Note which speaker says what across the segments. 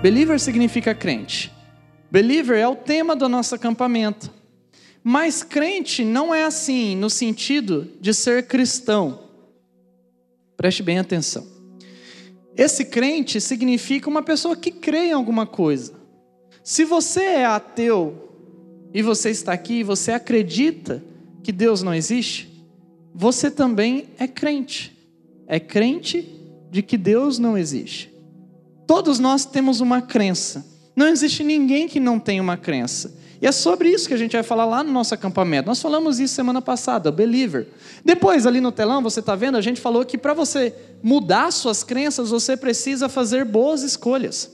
Speaker 1: Believer significa crente. Believer é o tema do nosso acampamento. Mas crente não é assim no sentido de ser cristão. Preste bem atenção. Esse crente significa uma pessoa que crê em alguma coisa. Se você é ateu e você está aqui e você acredita que Deus não existe, você também é crente. É crente de que Deus não existe. Todos nós temos uma crença. Não existe ninguém que não tenha uma crença. E é sobre isso que a gente vai falar lá no nosso acampamento. Nós falamos isso semana passada, believer. Depois, ali no telão, você está vendo, a gente falou que para você mudar suas crenças, você precisa fazer boas escolhas.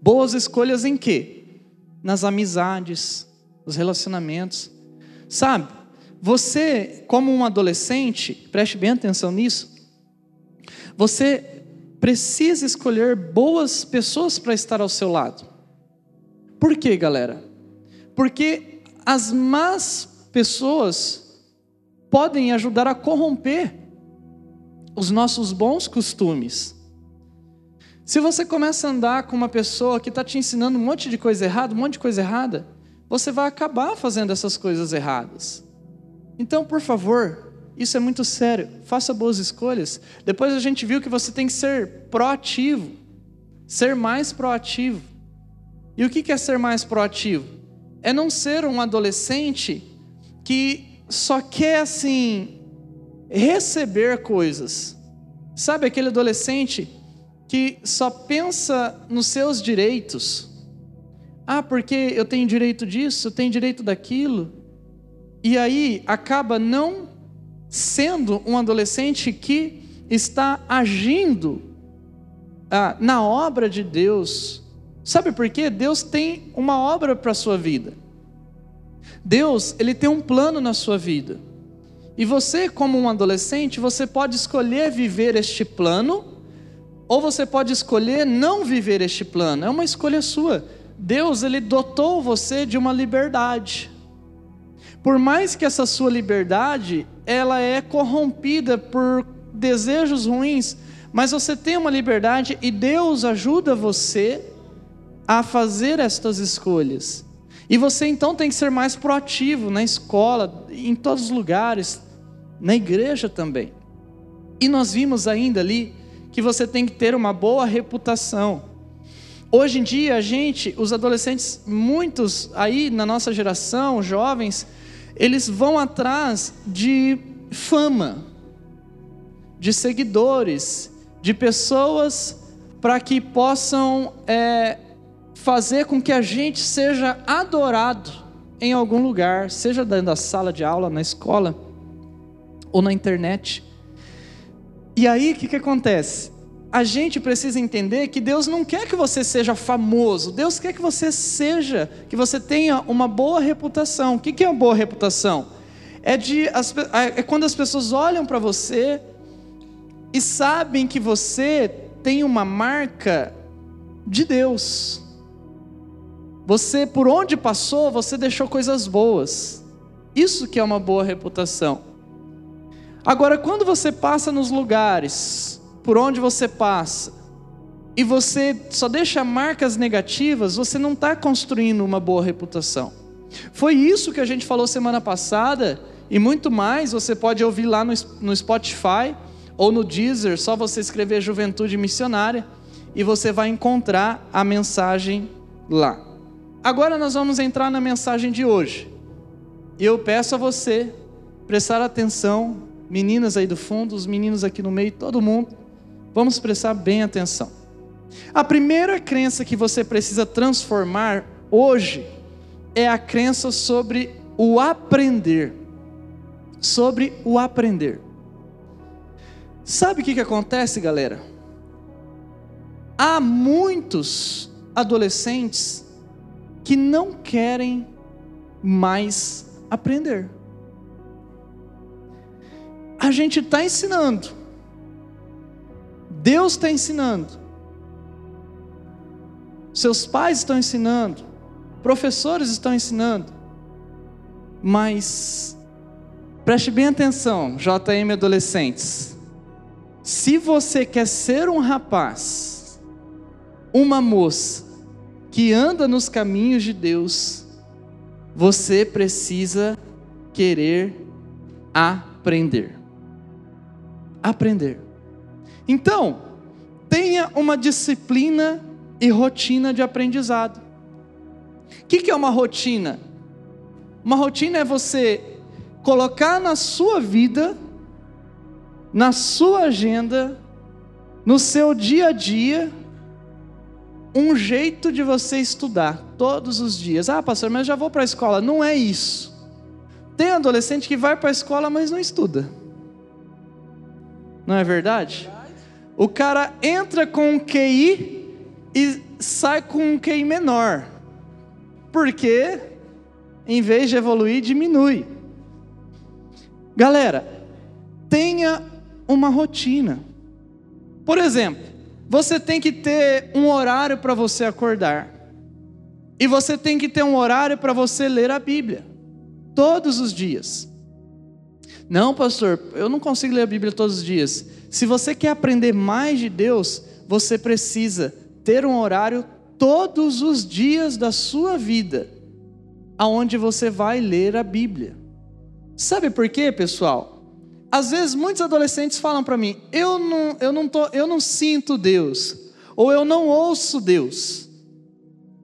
Speaker 1: Boas escolhas em quê? Nas amizades, nos relacionamentos. Sabe, você, como um adolescente, preste bem atenção nisso, você precisa escolher boas pessoas para estar ao seu lado. Por quê, galera? Porque as más pessoas podem ajudar a corromper os nossos bons costumes. Se você começa a andar com uma pessoa que está te ensinando um monte de coisa errada, um monte de coisa errada, você vai acabar fazendo essas coisas erradas. Então, por favor, isso é muito sério. Faça boas escolhas. Depois a gente viu que você tem que ser proativo, ser mais proativo. E o que é ser mais proativo? É não ser um adolescente que só quer assim receber coisas. Sabe aquele adolescente que só pensa nos seus direitos? Ah, porque eu tenho direito disso, eu tenho direito daquilo. E aí acaba não sendo um adolescente que está agindo ah, na obra de Deus. Sabe por quê? Deus tem uma obra para a sua vida. Deus, ele tem um plano na sua vida. E você, como um adolescente, você pode escolher viver este plano, ou você pode escolher não viver este plano. É uma escolha sua. Deus, ele dotou você de uma liberdade. Por mais que essa sua liberdade, ela é corrompida por desejos ruins, mas você tem uma liberdade e Deus ajuda você a fazer estas escolhas. E você então tem que ser mais proativo na escola, em todos os lugares, na igreja também. E nós vimos ainda ali que você tem que ter uma boa reputação. Hoje em dia, a gente, os adolescentes, muitos aí na nossa geração, jovens, eles vão atrás de fama, de seguidores, de pessoas para que possam é, fazer com que a gente seja adorado em algum lugar, seja dentro da sala de aula, na escola ou na internet. E aí o que, que acontece? A gente precisa entender que Deus não quer que você seja famoso, Deus quer que você seja, que você tenha uma boa reputação. O que é uma boa reputação? É, de, é quando as pessoas olham para você e sabem que você tem uma marca de Deus. Você, por onde passou, você deixou coisas boas. Isso que é uma boa reputação. Agora, quando você passa nos lugares por onde você passa, e você só deixa marcas negativas, você não está construindo uma boa reputação. Foi isso que a gente falou semana passada, e muito mais você pode ouvir lá no, no Spotify ou no Deezer, só você escrever Juventude Missionária, e você vai encontrar a mensagem lá. Agora nós vamos entrar na mensagem de hoje. E eu peço a você prestar atenção, meninas aí do fundo, os meninos aqui no meio, todo mundo Vamos prestar bem atenção. A primeira crença que você precisa transformar hoje é a crença sobre o aprender. sobre o aprender. Sabe o que, que acontece, galera? Há muitos adolescentes que não querem mais aprender. A gente está ensinando, Deus está ensinando, seus pais estão ensinando, professores estão ensinando, mas preste bem atenção, JM adolescentes. Se você quer ser um rapaz, uma moça que anda nos caminhos de Deus, você precisa querer aprender. Aprender. Então, tenha uma disciplina e rotina de aprendizado. O que, que é uma rotina? Uma rotina é você colocar na sua vida, na sua agenda, no seu dia a dia, um jeito de você estudar todos os dias. Ah, pastor, mas eu já vou para a escola. Não é isso. Tem adolescente que vai para a escola, mas não estuda. Não é verdade? O cara entra com um QI e sai com um QI menor. Porque, em vez de evoluir, diminui. Galera, tenha uma rotina. Por exemplo, você tem que ter um horário para você acordar. E você tem que ter um horário para você ler a Bíblia. Todos os dias. Não, pastor, eu não consigo ler a Bíblia todos os dias. Se você quer aprender mais de Deus, você precisa ter um horário todos os dias da sua vida, aonde você vai ler a Bíblia. Sabe por quê, pessoal? Às vezes muitos adolescentes falam para mim: "Eu não, eu não tô, eu não sinto Deus", ou "Eu não ouço Deus".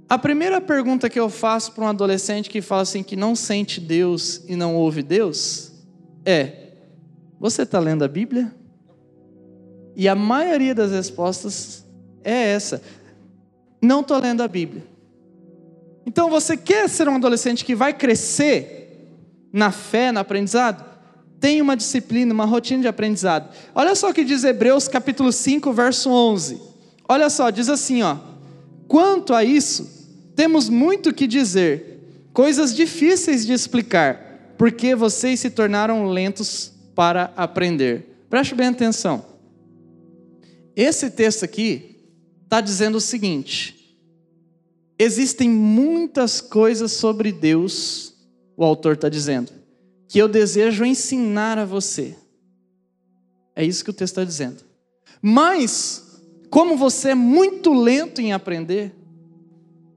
Speaker 1: A primeira pergunta que eu faço para um adolescente que fala assim que não sente Deus e não ouve Deus é: Você está lendo a Bíblia? E a maioria das respostas é essa. Não estou lendo a Bíblia. Então você quer ser um adolescente que vai crescer na fé, no aprendizado? Tem uma disciplina, uma rotina de aprendizado. Olha só o que diz Hebreus capítulo 5, verso 11. Olha só, diz assim, ó: Quanto a isso, temos muito que dizer, coisas difíceis de explicar, porque vocês se tornaram lentos para aprender. Preste bem atenção. Esse texto aqui está dizendo o seguinte: existem muitas coisas sobre Deus, o autor está dizendo, que eu desejo ensinar a você. É isso que o texto está dizendo. Mas, como você é muito lento em aprender,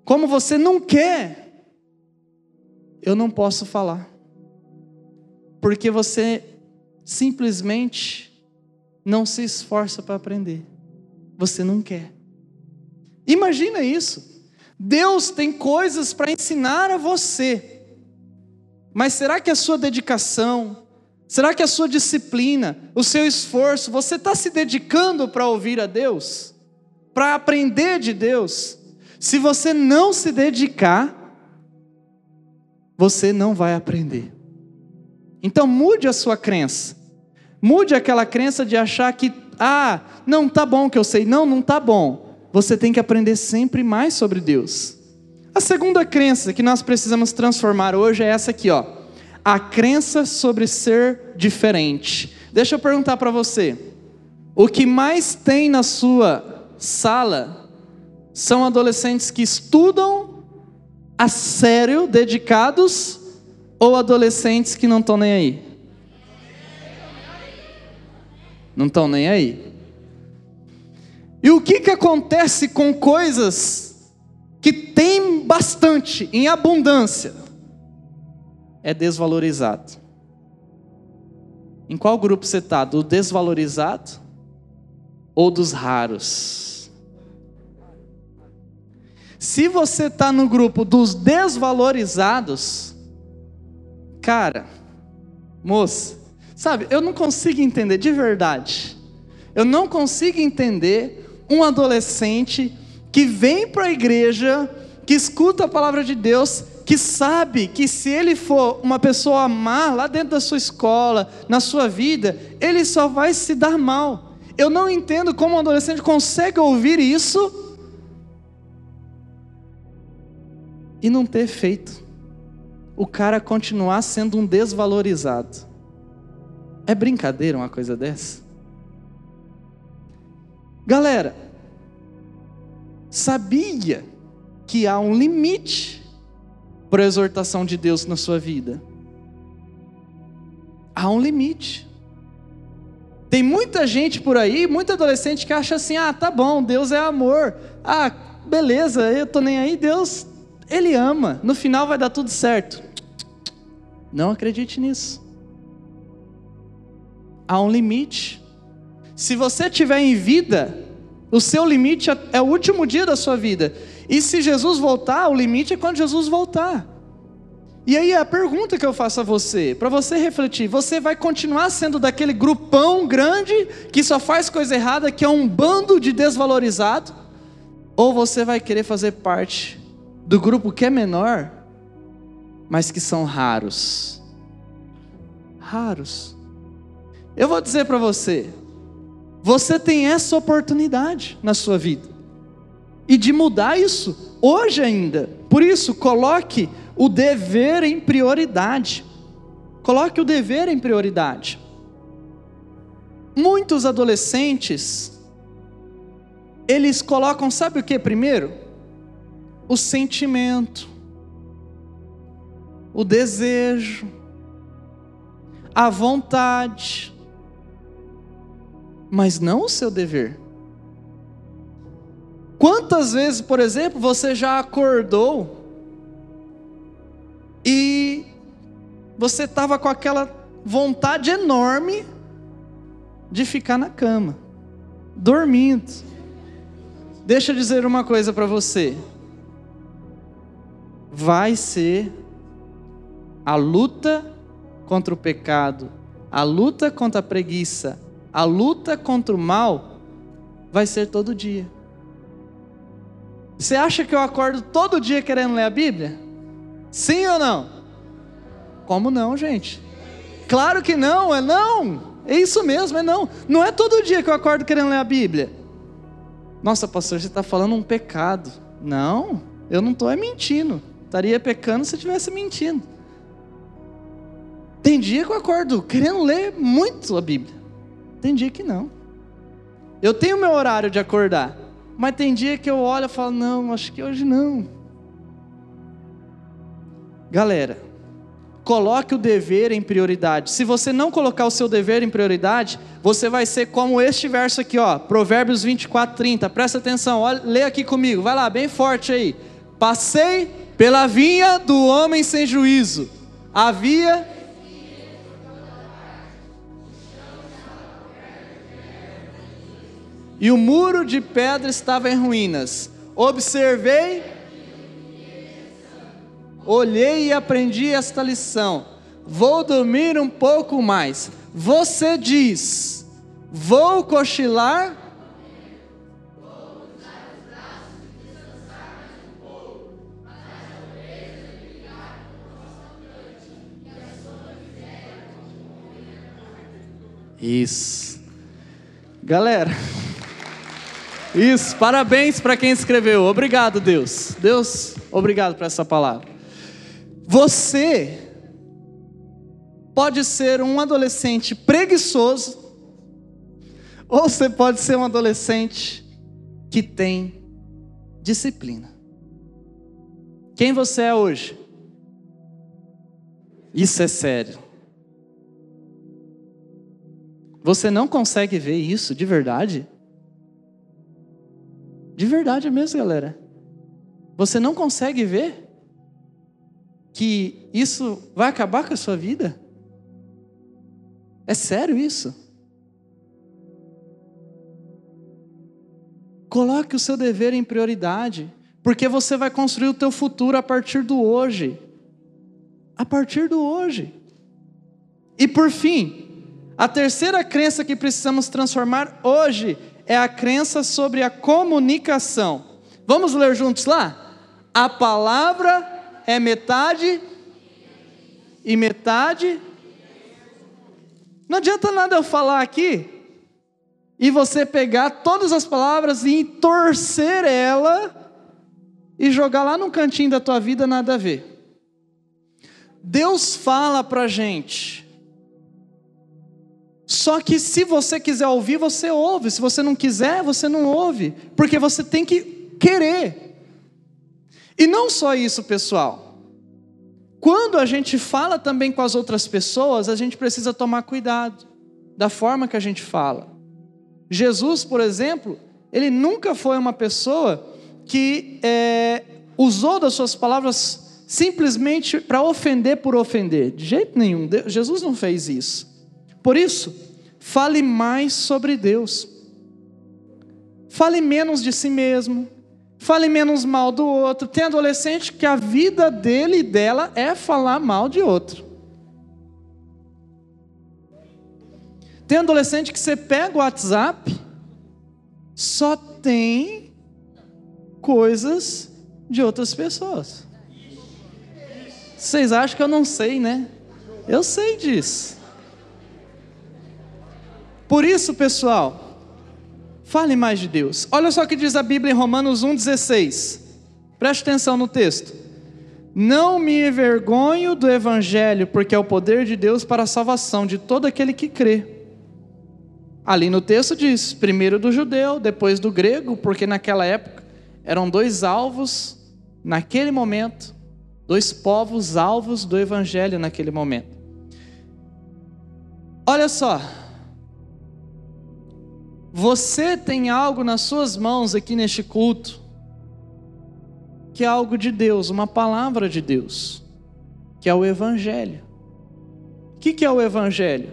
Speaker 1: como você não quer, eu não posso falar. Porque você simplesmente não se esforça para aprender. Você não quer. Imagina isso. Deus tem coisas para ensinar a você. Mas será que a sua dedicação, será que a sua disciplina, o seu esforço, você está se dedicando para ouvir a Deus? Para aprender de Deus? Se você não se dedicar, você não vai aprender. Então mude a sua crença. Mude aquela crença de achar que, ah, não tá bom que eu sei. Não, não tá bom você tem que aprender sempre mais sobre Deus. A segunda crença que nós precisamos transformar hoje é essa aqui, ó. A crença sobre ser diferente. Deixa eu perguntar para você. O que mais tem na sua sala são adolescentes que estudam a sério, dedicados, ou adolescentes que não estão nem aí? Não estão nem aí. E o que, que acontece com coisas que tem bastante, em abundância? É desvalorizado. Em qual grupo você está? Do desvalorizado ou dos raros? Se você está no grupo dos desvalorizados, cara, moça, sabe, eu não consigo entender de verdade. Eu não consigo entender um adolescente que vem para a igreja, que escuta a palavra de Deus, que sabe que se ele for uma pessoa má lá dentro da sua escola, na sua vida, ele só vai se dar mal. Eu não entendo como um adolescente consegue ouvir isso e não ter feito. O cara continuar sendo um desvalorizado. É brincadeira uma coisa dessa? Galera, sabia que há um limite para a exortação de Deus na sua vida? Há um limite. Tem muita gente por aí, muito adolescente que acha assim: ah, tá bom, Deus é amor. Ah, beleza, eu tô nem aí, Deus, Ele ama. No final vai dar tudo certo. Não acredite nisso. Há um limite. Se você tiver em vida, o seu limite é, é o último dia da sua vida. E se Jesus voltar, o limite é quando Jesus voltar. E aí a pergunta que eu faço a você, para você refletir, você vai continuar sendo daquele grupão grande que só faz coisa errada, que é um bando de desvalorizado? Ou você vai querer fazer parte do grupo que é menor, mas que são raros? Raros. Eu vou dizer para você, você tem essa oportunidade na sua vida. E de mudar isso hoje ainda. Por isso, coloque o dever em prioridade. Coloque o dever em prioridade. Muitos adolescentes, eles colocam, sabe o que primeiro? O sentimento, o desejo, a vontade, mas não o seu dever. Quantas vezes, por exemplo, você já acordou e você estava com aquela vontade enorme de ficar na cama, dormindo. Deixa eu dizer uma coisa para você. Vai ser a luta contra o pecado, a luta contra a preguiça, a luta contra o mal, vai ser todo dia. Você acha que eu acordo todo dia querendo ler a Bíblia? Sim ou não? Como não, gente? Claro que não, é não. É isso mesmo, é não. Não é todo dia que eu acordo querendo ler a Bíblia. Nossa, pastor, você está falando um pecado. Não, eu não estou é mentindo. Estaria pecando se estivesse mentindo. Tem dia que eu acordo querendo ler muito a Bíblia. Tem dia que não. Eu tenho meu horário de acordar. Mas tem dia que eu olho e falo, não, acho que hoje não. Galera, coloque o dever em prioridade. Se você não colocar o seu dever em prioridade, você vai ser como este verso aqui, ó, Provérbios 24, 30. Presta atenção, olha, lê aqui comigo, vai lá, bem forte aí. Passei pela vinha do homem sem juízo. Havia e o muro de pedra estava em ruínas. Observei Olhei e aprendi esta lição. Vou dormir um pouco mais. Você diz: Vou cochilar. Isso. Galera, isso, parabéns para quem escreveu. Obrigado, Deus. Deus, obrigado por essa palavra. Você pode ser um adolescente preguiçoso, ou você pode ser um adolescente que tem disciplina. Quem você é hoje? Isso é sério. Você não consegue ver isso de verdade? De verdade mesmo, galera. Você não consegue ver? que isso vai acabar com a sua vida? É sério isso? Coloque o seu dever em prioridade, porque você vai construir o teu futuro a partir do hoje. A partir do hoje. E por fim, a terceira crença que precisamos transformar hoje é a crença sobre a comunicação. Vamos ler juntos lá? A palavra é metade e metade. Não adianta nada eu falar aqui e você pegar todas as palavras e torcer ela e jogar lá no cantinho da tua vida nada a ver. Deus fala para gente. Só que se você quiser ouvir, você ouve. Se você não quiser, você não ouve. Porque você tem que querer. E não só isso, pessoal. Quando a gente fala também com as outras pessoas, a gente precisa tomar cuidado da forma que a gente fala. Jesus, por exemplo, ele nunca foi uma pessoa que é, usou das suas palavras simplesmente para ofender por ofender. De jeito nenhum. Jesus não fez isso. Por isso, fale mais sobre Deus. Fale menos de si mesmo. Fale menos mal do outro. Tem adolescente que a vida dele e dela é falar mal de outro. Tem adolescente que você pega o WhatsApp, só tem coisas de outras pessoas. Vocês acham que eu não sei, né? Eu sei disso. Por isso, pessoal, fale mais de Deus. Olha só o que diz a Bíblia em Romanos 1,16. Preste atenção no texto. Não me envergonho do Evangelho, porque é o poder de Deus para a salvação de todo aquele que crê. Ali no texto diz: primeiro do judeu, depois do grego, porque naquela época eram dois alvos, naquele momento, dois povos alvos do Evangelho naquele momento. Olha só, você tem algo nas suas mãos aqui neste culto, que é algo de Deus, uma palavra de Deus, que é o Evangelho. O que é o Evangelho?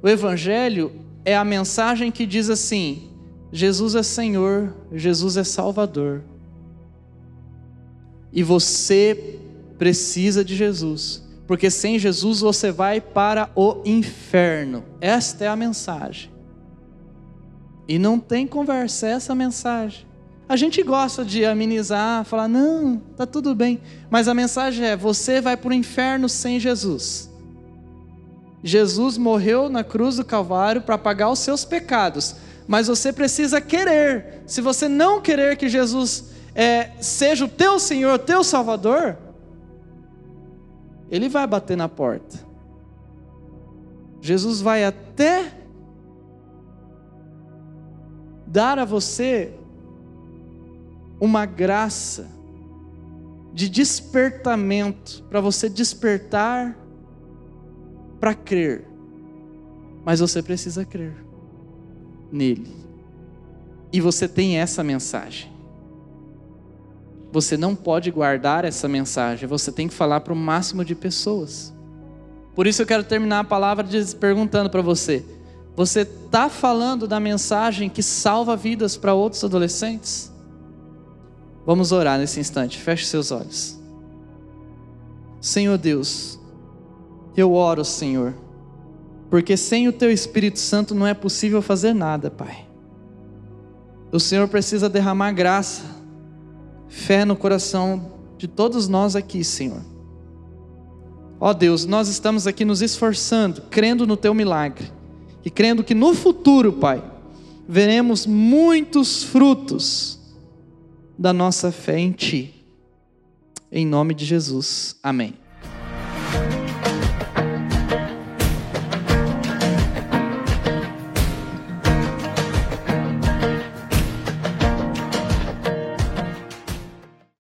Speaker 1: O Evangelho é a mensagem que diz assim: Jesus é Senhor, Jesus é Salvador. E você precisa de Jesus, porque sem Jesus você vai para o inferno. Esta é a mensagem. E não tem conversa, é essa mensagem. A gente gosta de amenizar, falar, não, tá tudo bem. Mas a mensagem é: você vai para o inferno sem Jesus. Jesus morreu na cruz do Calvário para pagar os seus pecados, mas você precisa querer. Se você não querer que Jesus é, seja o teu Senhor, o teu Salvador, Ele vai bater na porta. Jesus vai até dar a você uma graça de despertamento, para você despertar para crer. Mas você precisa crer nele. E você tem essa mensagem. Você não pode guardar essa mensagem, você tem que falar para o máximo de pessoas. Por isso eu quero terminar a palavra perguntando para você: você está falando da mensagem que salva vidas para outros adolescentes? Vamos orar nesse instante, feche seus olhos. Senhor Deus, eu oro, Senhor, porque sem o Teu Espírito Santo não é possível fazer nada, Pai. O Senhor precisa derramar graça, fé no coração de todos nós aqui, Senhor. Ó Deus, nós estamos aqui nos esforçando, crendo no Teu milagre e crendo que no futuro, Pai, veremos muitos frutos da nossa fé em Ti. Em nome de Jesus. Amém.